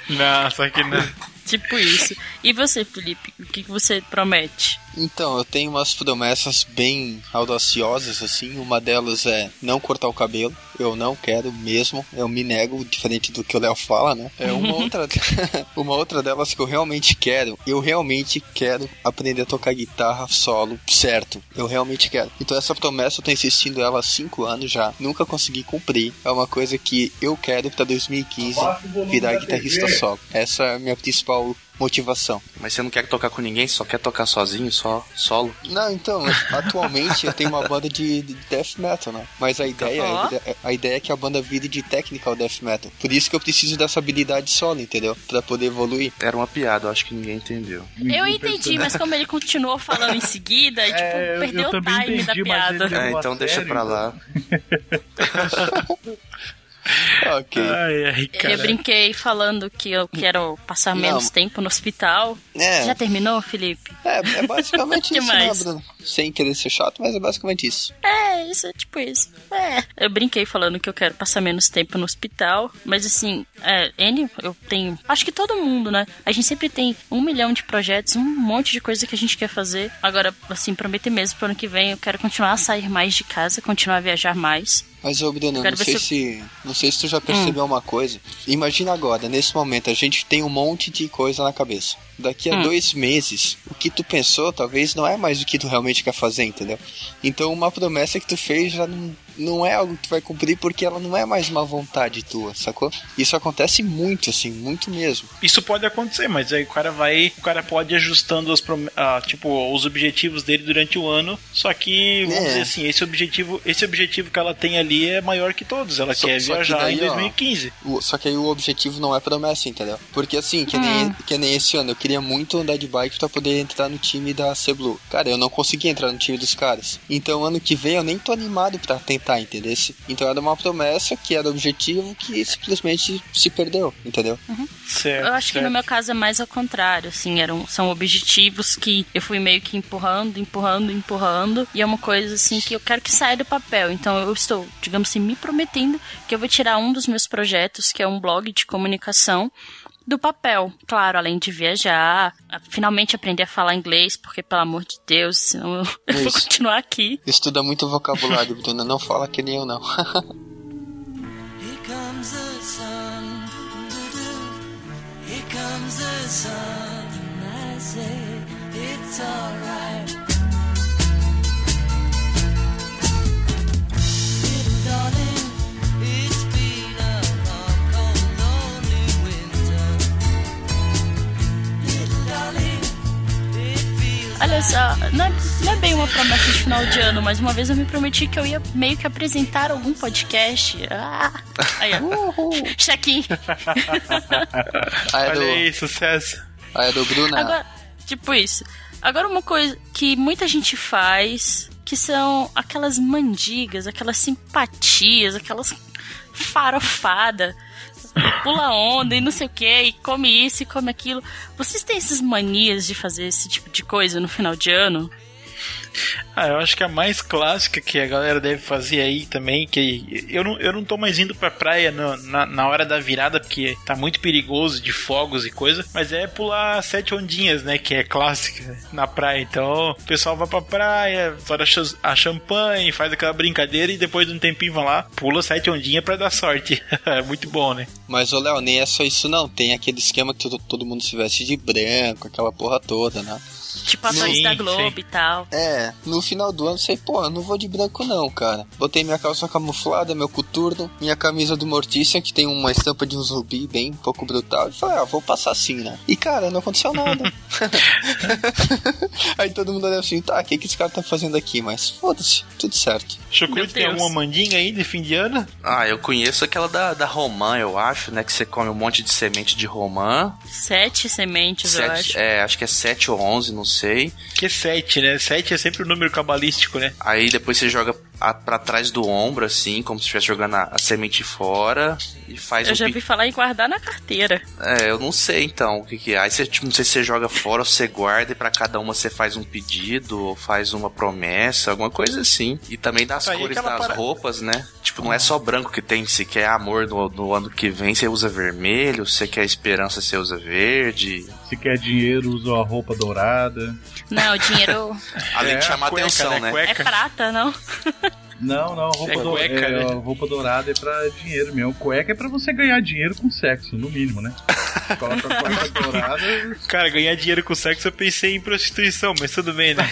Nossa, que não. Tipo isso. E você, Felipe? O que que você promete? Então, eu tenho umas promessas bem audaciosas, assim. Uma delas é não cortar o cabelo. Eu não quero mesmo. Eu me nego, diferente do que o Léo fala, né? É uma outra, uma outra delas que eu realmente quero. Eu realmente quero aprender a tocar guitarra solo, certo? Eu realmente quero. Então essa promessa eu tô insistindo ela há 5 anos já. Nunca consegui cumprir. É uma coisa que eu quero pra 2015 virar guitarrista solo. Essa é a minha principal motivação. Mas você não quer tocar com ninguém, só quer tocar sozinho, só solo. Não, então, atualmente eu tenho uma banda de, de death metal, né? Mas a ideia, é, a ideia é que a banda vire de technical death metal. Por isso que eu preciso dessa habilidade solo, entendeu? Pra poder evoluir. Era uma piada, eu acho que ninguém entendeu. Eu entendi, mas como ele continuou falando em seguida, tipo, É, eu- perdeu eu o time entendi, da piada. É, então deixa pra lá. Ok. Ai, ai, cara. Eu brinquei falando que eu quero passar Não. menos tempo no hospital. É. Já terminou, Felipe? É, é basicamente isso, mais? né, Bruno? Sem querer ser chato, mas é basicamente isso. É, isso é tipo isso. É. Eu brinquei falando que eu quero passar menos tempo no hospital, mas assim, é, N, eu tenho. Acho que todo mundo, né? A gente sempre tem um milhão de projetos, um monte de coisa que a gente quer fazer. Agora, assim, prometer mesmo pro ano que vem, eu quero continuar a sair mais de casa, continuar a viajar mais. Mas, ô Bruno, não sei se- se. Não sei se tu já percebeu uma coisa. Imagina agora, nesse momento, a gente tem um monte de coisa na cabeça. Daqui a Hum. dois meses, o que tu pensou talvez não é mais o que tu realmente quer fazer, entendeu? Então uma promessa que tu fez já não, não é algo que tu vai cumprir porque ela não é mais uma vontade tua, sacou? Isso acontece muito, assim, muito mesmo. Isso pode acontecer, mas aí o cara vai. O cara pode ir ajustando os, prom- ah, tipo, os objetivos dele durante o ano. Só que, vamos É. dizer assim, esse objetivo, esse objetivo que ela tem ali é maior que todos. Ela Só- quer só que viajar daí, em ó, 2015. O- Só que aí o objetivo não é promessa, entendeu? Porque assim, que nem, que nem esse ano, eu queria muito andar de bike pra poder entrar no time da C-Blue. Cara, eu não consegui entrar no time dos caras. Então ano que vem eu nem tô animado pra tentar, entendeu? Então era uma promessa que era objetivo que simplesmente se perdeu, entendeu? Certo. Eu acho que no certo. meu caso é mais ao contrário, assim, eram, são objetivos que eu fui meio que empurrando, empurrando, empurrando, e é uma coisa assim que eu quero que saia do papel. Então eu estou, digamos assim, me prometendo que eu vou tirar um dos meus projetos, que é um blog de comunicação, do papel. Claro, além de viajar, finalmente aprender a falar inglês, porque pelo amor de Deus, senão eu, eu vou Isso. continuar aqui. Estuda muito vocabulário, Bruna. Não fala que nem eu, não. Here comes the sun. doo-doo. Here comes the sun. I say it's alright. Não é, não é bem uma promessa de final de ano, mas uma vez eu me prometi que eu ia meio que apresentar algum podcast. Ah, aí, ó. Check-in. Olha aí, sucesso. ah, é do Bruna. Agora, tipo isso. Agora uma coisa que muita gente faz, que são aquelas mandigas, aquelas simpatias, aquelas farofada, pula onda e não sei o que, e come isso e come aquilo. Vocês têm essas manias de fazer esse tipo de coisa no final de ano? Ah, eu acho que a mais clássica que a galera deve fazer aí também, que eu não, eu não tô mais indo pra praia na, na hora da virada, porque tá muito perigoso de fogos e coisa, mas é pular sete ondinhas, né? Que é clássica na praia. Então o pessoal vai pra praia, fora a champanhe, faz aquela brincadeira e depois de um tempinho vão lá, pula sete ondinhas pra dar sorte. é muito bom, né? Mas, ô Léo, nem é só isso não. Tem aquele esquema que todo, todo mundo se veste de branco, aquela porra toda, né? Tipo Sim, da Globo sim. e tal. É, no final do ano sei, pô, eu não vou de branco não, cara. Botei minha calça camuflada, meu coturno, minha camisa do Mortícia, que tem uma estampa de um zumbi bem um pouco brutal. E falei, ah, vou passar assim, né? E cara, não aconteceu nada. Aí todo mundo olhou assim, tá, o que, que esse cara tá fazendo aqui? Mas foda-se, tudo certo. Chucrute tem alguma mandinga aí de fim de ano? Ah, eu conheço aquela da, da romã, eu acho, né? Que você come um monte de semente de romã. Sete sementes, eu acho. Sete, é, acho que é 7 ou 11, não sei. Que é 7, né? 7 é sempre o número cabalístico, né? Aí depois você joga a, pra trás do ombro, assim, como se estivesse jogando a, a semente fora. E faz Eu um já vi falar em guardar na carteira. É, eu não sei então o que, que é. Aí você, tipo, não sei se você joga fora ou você guarda e pra cada uma você faz um pedido ou faz uma promessa, alguma coisa assim. E também das Aí cores das para- roupas, né? Tipo, não é só branco que tem. Se quer amor no, no ano que vem, você usa vermelho. Se você quer esperança, você usa verde. Se quer dinheiro, usa a roupa dourada. Não, o dinheiro Além É, de chamar Cueca, atenção, né? é Cueca. prata, não? Não, não, roupa, É do- cueca, é, né? roupa dourada é pra dinheiro mesmo. Cueca é pra você ganhar dinheiro com sexo, no mínimo, né? Coloca a cueca dourada. Cara, ganhar dinheiro com sexo eu pensei em prostituição, mas tudo bem, né?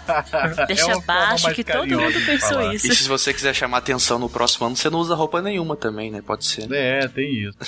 Deixa é baixo que todo mundo pensou falar. isso. E se você quiser chamar atenção no próximo ano, você não usa roupa nenhuma também, né? Pode ser. É, tem isso.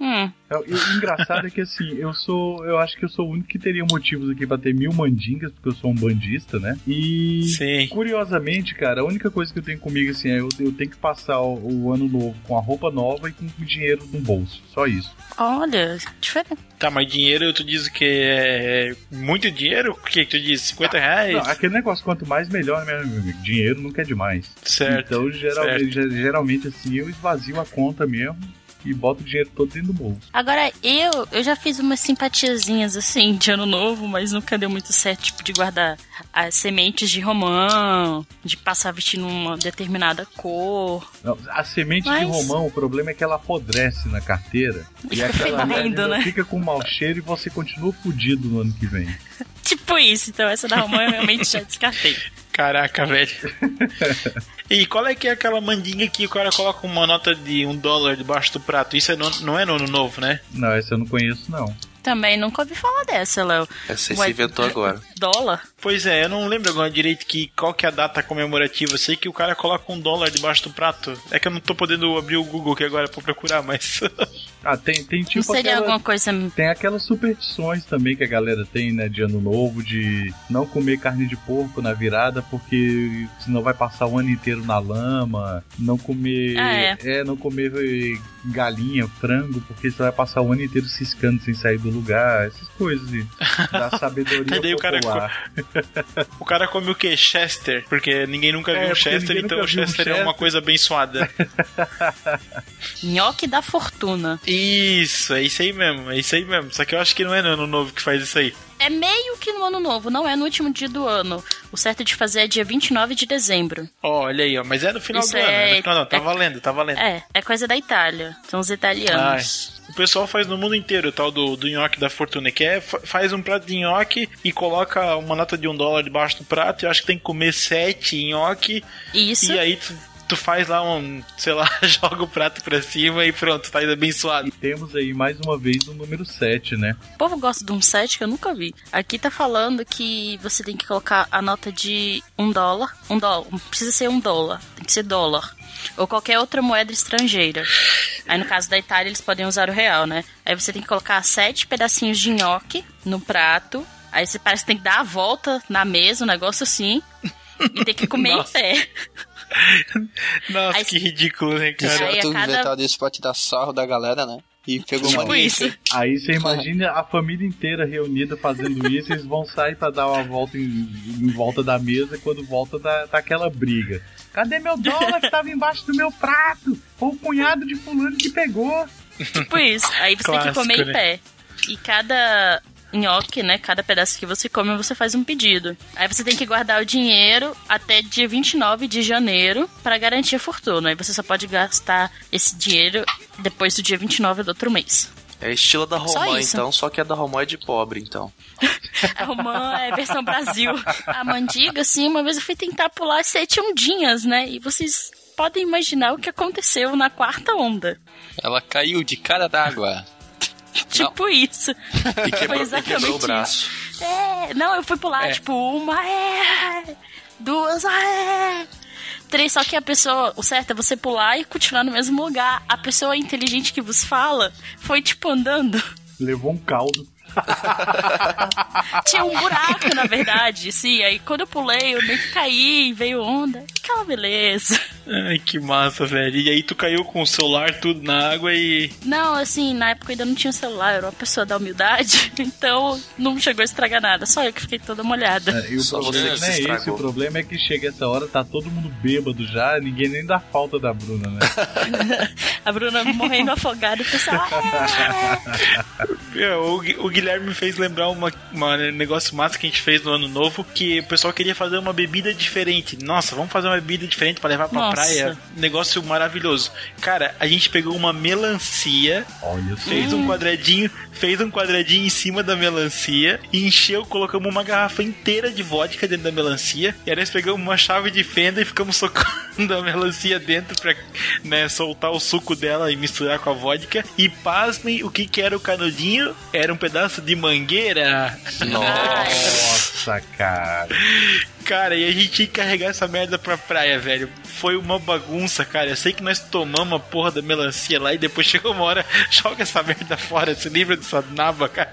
Hum, o engraçado é que assim, eu sou. Eu acho que eu sou o único que teria motivos aqui pra ter mil mandingas, porque eu sou um bandista, né? E. Sim. Curiosamente, cara, a única coisa que eu tenho comigo assim é eu, eu tenho que passar o, o ano novo com a roupa nova e com dinheiro no bolso. Só isso. olha, diferente. Tá, mas dinheiro, tu diz que é muito dinheiro? O que que tu diz? 50 reais? Não, aquele negócio, quanto mais melhor, né, meu amigo? Dinheiro nunca é demais. certo. Então, geralmente, geralmente, assim, eu esvazio a conta mesmo e boto o dinheiro todo dentro do bolso. Agora, eu, eu já fiz umas simpatiazinhas assim de ano novo, mas nunca deu muito certo, tipo, de guardar as sementes de romã, de passar vestindo uma determinada cor. Não, a semente de Mas- romão, o problema é que ela apodrece na carteira. E Fica aquela fedendo, né? fica com mau cheiro e você continua fudido no ano que vem. Tipo isso, então essa da romã eu realmente já descartei. Caraca, velho. e qual é que é aquela mandinga que o cara coloca uma nota de um dólar debaixo do prato? Isso é no- não é no ano novo, né? Não, essa eu não conheço, não. Também nunca ouvi falar dessa, Léo. Essa Ué, se inventou agora. Dólar? Pois é, eu não lembro agora direito que, qual que é a data comemorativa. Eu sei que o cara coloca um dólar debaixo do prato. É que eu não tô podendo abrir o Google aqui agora pra procurar, mas. Ah, tem, tem Não tipo seria aquela- alguma coisa. Tem aquelas superstições também que a galera tem, né, de ano novo, de não comer carne de porco na virada, porque senão vai passar o ano inteiro na lama, não comer. Ah, é. não comer galinha, frango, porque você vai passar o ano inteiro ciscando sem sair do lugar, essas coisas da sabedoria daí o cara popular. O cara come o quê? Chester. Porque ninguém nunca É, viu um porque Chester, então nunca o viu um Chester é uma Chester. coisa abençoada. Nhoque da fortuna. isso, é isso aí mesmo, é isso aí mesmo. Só que eu acho que não é no ano novo que faz isso aí. É meio que no ano novo, não é no último dia do ano. O certo de fazer é dia 29 de dezembro. Ó, olha aí, ó. Mas é no final Isso do ano. é- É no final, não, tá é- valendo, tá valendo. É, é coisa da Itália. São os italianos. o pessoal faz no mundo inteiro o tal do, do nhoque da fortuna, que é fa- faz um prato de nhoque e coloca uma nota de um dólar debaixo do prato. E eu acho que tem que comer sete nhoque. Isso. E aí tu, tu faz lá um, sei lá, joga o prato pra cima e pronto, tá abençoado. E temos aí mais uma vez o número 7, né? O povo gosta de um set que eu nunca vi. Aqui tá falando que você tem que colocar a nota de um dólar. Um dólar. Não precisa ser um dólar. Tem que ser dólar. Ou qualquer outra moeda estrangeira. Aí no caso da Itália eles podem usar o real, né? Aí você tem que colocar sete pedacinhos de nhoque no prato. Aí você parece que tem que dar a volta na mesa, um negócio assim. E tem que comer em pé. Nossa, Aí- que ridículo, né, cara? A certo cada- inventado isso pra tirar sarro da galera, né? E pegou Tipo uma isso. Aí você imagina a família inteira reunida fazendo isso, eles vão sair pra dar uma volta em, em volta da mesa, quando volta tá aquela briga. Cadê meu dólar que tava embaixo do meu prato? Foi o cunhado de fulano que pegou. Tipo isso. Aí você tem que comer em né? pé. E cada nhoque, né? Cada pedaço que você come, você faz um pedido. Aí você tem que guardar o dinheiro até dia 29 de janeiro para garantir a fortuna. Aí você só pode gastar esse dinheiro depois do dia 29 do outro mês. É estilo da Romã, então, só que a da Romã é de pobre, então. A romã é versão Brasil. A mandiga, assim, uma vez eu fui tentar pular sete ondinhas, né? E vocês podem imaginar o que aconteceu na quarta onda. Ela caiu de cara d'água. Tipo isso. E quebrou, e exatamente quebrou o isso. braço. É, não, eu fui pular, É. tipo, uma é, duas é, três, só que a pessoa, o certo é você pular e continuar no mesmo lugar. A pessoa inteligente que vos fala foi, tipo, andando. Levou um caldo. Tinha um buraco, na verdade, sim. Aí quando eu pulei, eu meio que caí, veio onda. Aquela beleza. Ai, que massa, velho. E aí tu caiu com o celular tudo na água e. Não, assim, na época eu ainda não tinha celular, eu era uma pessoa da humildade, então não chegou a estragar nada. Só eu que fiquei toda molhada. É, E o Só problema que não é esse, estragou. o problema é que chega essa hora, tá todo mundo bêbado já, ninguém nem dá falta da Bruna, né? A Bruna morrendo afogada, o pessoal. "É". É, o, Gui- o Guilherme me fez lembrar uma, uma negócio massa que a gente fez no ano novo, que o pessoal queria fazer uma bebida diferente. Nossa, vamos fazer uma bebida diferente pra levar pra Nossa. praia. Negócio maravilhoso. Cara, a gente pegou uma melancia, Olha fez um quadradinho, fez um quadradinho em cima da melancia, e encheu, colocamos uma garrafa inteira de vodka dentro da melancia, e aí nós pegamos uma chave de fenda e ficamos socando a melancia dentro pra né, soltar o suco dela e misturar com a vodka. E pasmem, o que que era o canudinho? Era um pedaço de mangueira. Nossa, cara. Cara, e a gente tinha que carregar essa merda pra praia, velho. Foi uma bagunça, cara. Eu sei que nós tomamos a porra da melancia lá e depois chegou uma hora, joga essa merda fora, se livra dessa naba, cara.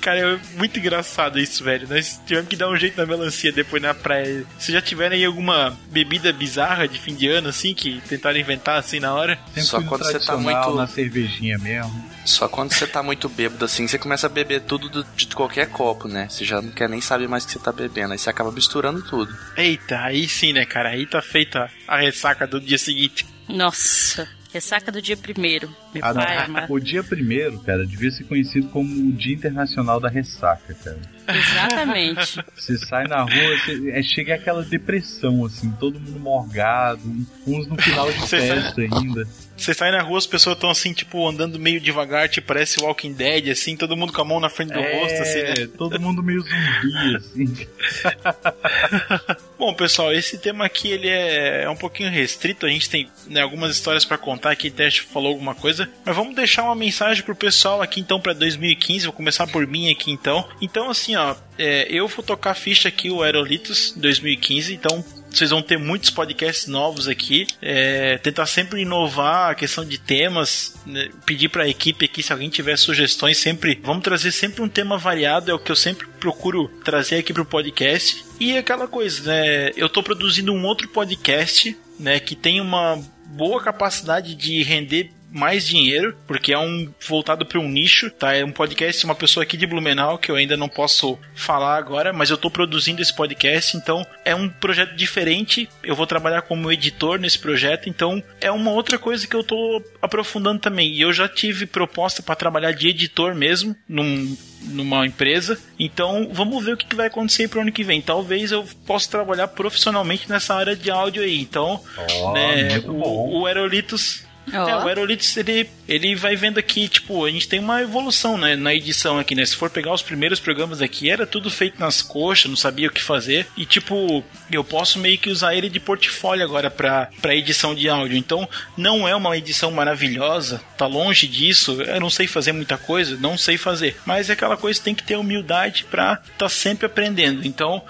Cara, é muito engraçado isso, velho. Nós tivemos que dar um jeito na melancia depois na praia. Vocês já tiveram aí alguma bebida bizarra de fim de ano, assim, que tentaram inventar assim na hora? Sempre Só quando você tá muito- na cervejinha mesmo. Só quando você tá muito bêbado assim, você começa a beber tudo do- de qualquer copo, né? Você já não quer nem saber mais o que você tá bebendo. Aí você acaba misturando tudo. Eita, aí sim, né, cara? Aí tá feita a ressaca do dia seguinte. Nossa, ressaca do dia primeiro. Meu Ah, não. pai, amado. O dia primeiro, cara, devia ser conhecido como o Dia Internacional da Ressaca, cara. Exatamente. Você sai na rua, você, é, chega aquela depressão, assim, todo mundo morgado, uns no final de Você festa ainda. Você sai na rua, as pessoas estão assim, tipo, andando meio devagar, tipo, parece Walking Dead, assim, todo mundo com a mão na frente do rosto, assim, né? É, todo mundo meio zumbi, assim. Bom, pessoal, esse tema aqui ele é, é um pouquinho restrito. A gente tem né, algumas histórias pra contar aqui. Teste falou alguma coisa, mas vamos deixar uma mensagem pro pessoal aqui então pra 2015. Vou começar por mim aqui então. Então, assim, ó, é, eu vou tocar ficha aqui o Aerolitos 2015. Então, vocês vão ter muitos podcasts novos aqui. É, tentar sempre inovar a questão de temas. né, pedir pra equipe aqui se alguém tiver sugestões. Sempre vamos trazer sempre um tema variado. É o que eu sempre procuro trazer aqui pro podcast. E aquela coisa, né? Eu tô produzindo um outro podcast, né? Que tem uma boa capacidade de render mais dinheiro, porque é um voltado para um nicho, tá? É um podcast uma pessoa aqui de Blumenau que eu ainda não posso falar agora, mas eu tô produzindo esse podcast, então é um projeto diferente. Eu vou trabalhar como editor nesse projeto, então é uma outra coisa que eu tô aprofundando também. E eu já tive proposta para trabalhar de editor mesmo num numa empresa. Então, vamos ver o que que vai acontecer pro ano que vem. Talvez eu possa trabalhar profissionalmente nessa área de áudio aí. Então, Ó, né, bom. o, o Aerolitos Ó. é, o Aerolitos, ele, ele vai vendo aqui, tipo, a gente tem uma evolução, né, na edição aqui, né? Se for pegar os primeiros programas aqui, era tudo feito nas coxas, não sabia o que fazer. E, tipo, eu posso meio que usar ele de portfólio agora pra, pra edição de áudio. Então, não é uma edição maravilhosa, tá longe disso. Eu não sei fazer muita coisa, não sei fazer. Mas é aquela coisa que tem que ter humildade pra tá sempre aprendendo. Então,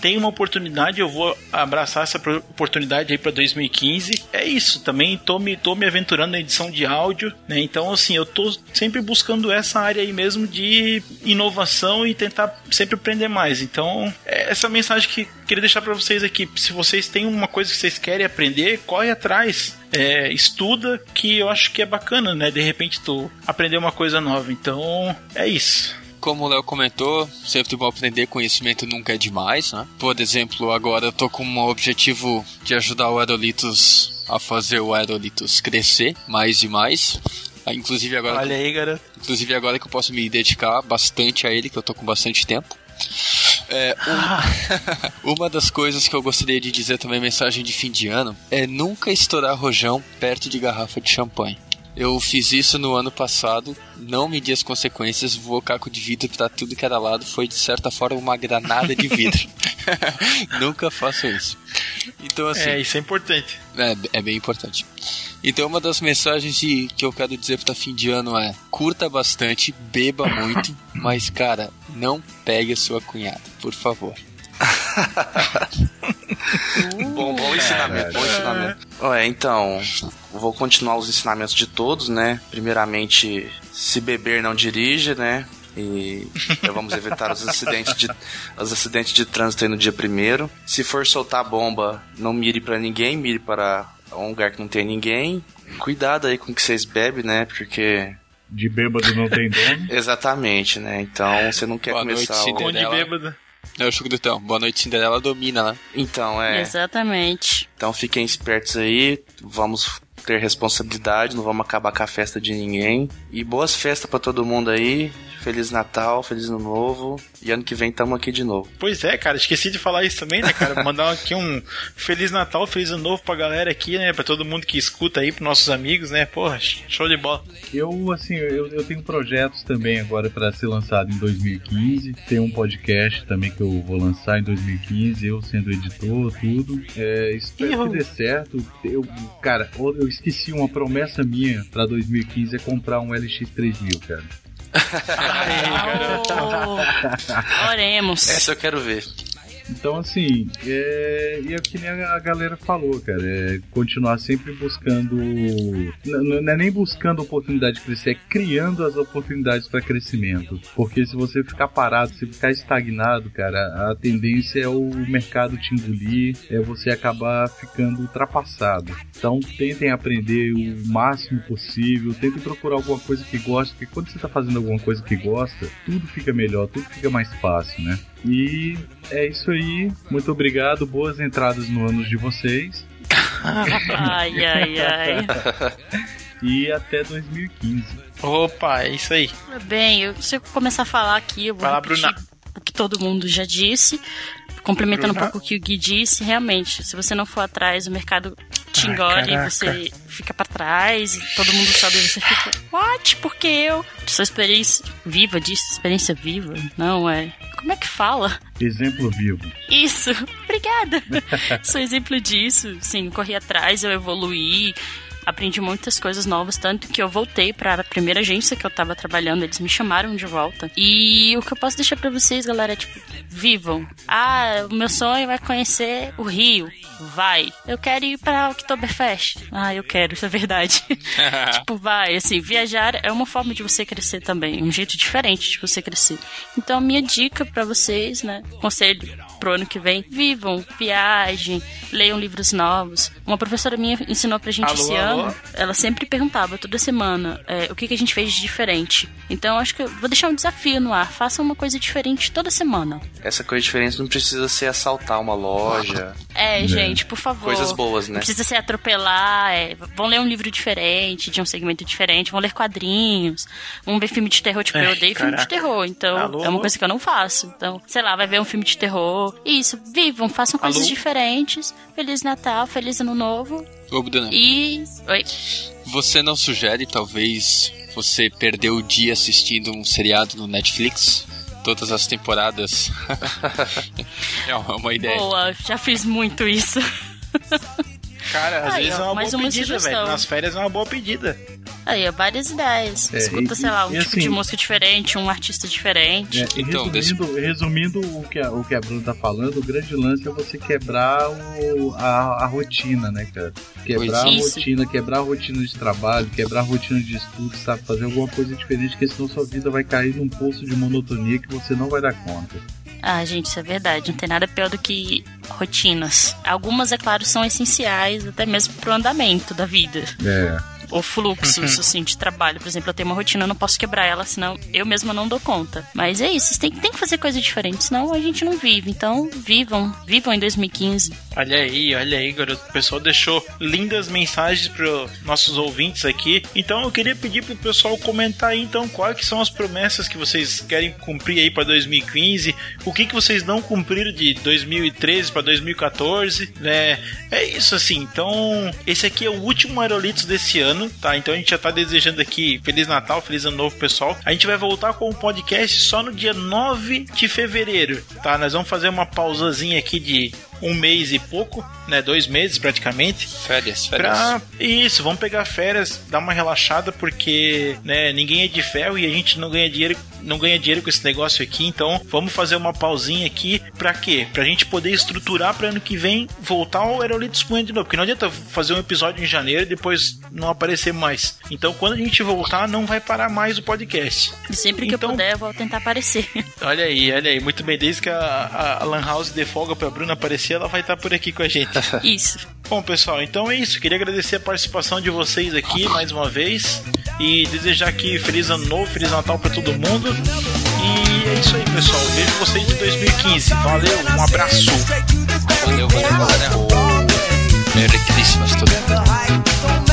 tem uma oportunidade, eu vou abraçar essa oportunidade aí pra 2015. É isso, também tô me, tô me aventurando na edição de áudio, né? Então, assim, eu tô sempre buscando essa área aí mesmo de inovação e tentar sempre aprender mais. Então, é essa mensagem que queria deixar pra vocês aqui. Se vocês têm uma coisa que vocês querem aprender, corre atrás. É, estuda, que eu acho que é bacana, né? De repente tu aprender uma coisa nova. Então, é isso. Como o Léo comentou, sempre bom aprender, conhecimento nunca é demais, né? Por exemplo, agora eu tô com um objetivo de ajudar o Aerolitos a fazer o Aerolitos crescer mais e mais. Ah, Inclusive agora, Olha aí, garoto. inclusive agora que eu posso me dedicar bastante a ele, que eu tô com bastante tempo. É, um- uma das coisas que eu gostaria de dizer também, mensagem de fim de ano, é nunca estourar rojão perto de garrafa de champanhe. Eu fiz isso no ano passado, não medi as consequências, voou caco de vidro pra tudo que era lado, foi de certa forma uma granada de vidro. nunca faço isso. Então assim, É, isso é importante. é, é bem importante. Então, uma das mensagens de, que eu quero dizer para fim de ano é: curta bastante, beba muito, mas, cara, não pegue a sua cunhada, por favor. Bom, bom ensinamento, bom ensinamento. Ué, então, vou continuar os ensinamentos de todos, né? Primeiramente, se beber não dirige, né? E já vamos evitar os acidentes de, os acidentes de trânsito aí no dia primeiro. Se for soltar bomba, não mire pra ninguém, mire para um lugar que não tem ninguém. Cuidado aí com o que vocês bebem, né? Porque. De bêbado não tem dono. Exatamente, né? Então você não quer Boa noite, começar o... Cinderela. bêbado. É o Chucrutão. Boa noite, Cinderela domina, né? Então, é. Exatamente. Então fiquem espertos aí, vamos ter responsabilidade, não vamos acabar com a festa de ninguém. E boas festas pra todo mundo aí. Feliz Natal, Feliz Ano Novo. E ano que vem tamo aqui de novo. Pois é, cara, esqueci de falar isso também, né, cara? Mandar aqui um Feliz Natal, Feliz Ano Novo pra galera aqui, né? Pra todo mundo que escuta aí, pros nossos amigos, né? Porra, show de bola. Eu, assim, eu, eu tenho projetos também agora para ser lançado em 2015. Tem um podcast também que eu vou lançar em 2015, eu sendo editor, tudo. É, espero que dê certo. Eu, cara, eu esqueci uma promessa minha para 2015 é comprar um LX 3000, Oh, oremos. Essa eu quero ver. Então, assim, é, e é que nem a galera falou, cara, é continuar sempre buscando. Não é nem buscando oportunidade de crescer, é criando as oportunidades para crescimento. Porque se você ficar parado, se ficar estagnado, cara, a tendência é o mercado te engolir, é você acabar ficando ultrapassado. Então, tentem aprender o máximo possível, tentem procurar alguma coisa que gosta, porque quando você tá fazendo alguma coisa que gosta, tudo fica melhor, tudo fica mais fácil, né? E é isso aí. Muito obrigado. Boas entradas no ano de vocês. Ai, ai, ai. E até 2015. Opa, é isso aí. Bem, eu, se eu começar a falar aqui, eu vou repetir Bruna. o que todo mundo já disse. Complementando um pouco o que o Gui disse, realmente, se você não for atrás, o mercado te engole e você fica pra trás, e todo mundo sabe, e você fica, what? Por que eu? Sua experiência viva disso, experiência viva, não é? Como é que fala? Exemplo vivo. Isso, obrigada. Sou exemplo disso. Sim, corri atrás, eu evoluí, aprendi muitas coisas novas, tanto que eu voltei para a primeira agência que eu tava trabalhando, eles me chamaram de volta. E o que eu posso deixar para vocês, galera, é tipo, vivam. Ah, o meu sonho é conhecer o Rio. Vai. Eu quero ir para Oktoberfest. Ah, eu quero, isso é verdade. tipo, vai, assim, viajar é uma forma de você crescer também, um jeito diferente de você crescer. Então, a minha dica para vocês, né, conselho pro ano que vem, vivam, viajem, leiam livros novos. Uma professora minha ensinou pra gente Alô, esse alô? ano, ela sempre perguntava toda semana é, o que, que a gente fez de diferente. Então, acho que eu vou deixar um desafio no ar, faça uma coisa diferente toda semana. Essa coisa diferente não precisa ser assaltar uma loja. É, gente, por favor. Coisas boas, né? Não precisa ser atropelar, é, vão ler um livro diferente, de um segmento diferente, vão ler quadrinhos, vão ver filme de terror, tipo, eu Ai, odeio filme de caraca. terror, então Alô, é uma coisa que eu não faço. Então, sei lá, vai ver um filme de terror. Isso, vivam, façam coisas Alô? diferentes. Feliz Natal, feliz Ano Novo. Ô, Bruna, E. Oi. você não sugere, talvez, você perdeu o dia assistindo um seriado no Netflix? Todas as temporadas. é uma ideia. Boa, já fiz muito isso. Cara, às Aí, vezes ó, é uma boa uma pedida, velho. Nas férias é uma boa pedida. Aí, ó, várias ideias. É, Escuta, e- sei lá, um tipo assim- de música diferente, um artista diferente. É, e Então, resumindo, resumindo o, que a, o que a Bruna tá falando, o grande lance é você quebrar o- a, a rotina, né, cara? Quebrar a Pois isso. rotina, quebrar a rotina de trabalho, quebrar a rotina de estudo, sabe? Fazer alguma coisa diferente, porque senão sua vida vai cair num poço de monotonia que você não vai dar conta. Ah, gente, isso é verdade. Não tem nada pior do que rotinas. Algumas, é claro, são essenciais, até mesmo pro andamento da vida. É. ou fluxos, assim, de trabalho. Por exemplo, eu tenho uma rotina, eu não posso quebrar ela, senão eu mesma não dou conta. Mas é isso, tem, tem que fazer coisa diferente, senão a gente não vive. Então, vivam, vivam em 2015. Olha aí, olha aí, garoto. O pessoal deixou lindas mensagens para nossos ouvintes aqui. Então eu queria pedir pro pessoal comentar aí, então, quais são as promessas que vocês querem cumprir aí para 2015, o que que vocês não cumpriram de 2013 para 2014, né? É isso assim. Então, esse aqui é o último Aerolitos desse ano, tá? Então a gente já tá desejando aqui Feliz Natal, Feliz Ano Novo, pessoal. A gente vai voltar com o podcast só no dia 9 de fevereiro, tá? Nós vamos fazer uma pausazinha aqui de um mês e pouco, né? Dois meses praticamente. Férias, férias. Pra... Isso, vamos pegar férias, dar uma relaxada, porque né, ninguém é de ferro e a gente não ganha dinheiro, não ganha dinheiro com esse negócio aqui, então vamos fazer uma pausinha aqui pra quê? Pra gente poder estruturar pra ano que vem voltar ao Aerolitos com de novo. Porque não adianta fazer um episódio em janeiro e depois não aparecer mais. Então quando a gente voltar, não vai parar mais o podcast. E sempre que Então- eu puder, eu vou tentar aparecer. Olha aí, olha aí, muito bem. Desde que a, a Lan House dê folga pra Bruna aparecer, ela vai estar por aqui com a gente. Isso. Bom, pessoal, então é isso. Queria agradecer a participação de vocês aqui mais uma vez e desejar aqui feliz ano novo, feliz Natal pra todo mundo. E é isso aí, pessoal. Vejo vocês em 2015. Valeu, um abraço. Valeu, valeu, galera. Merry Christmas to them.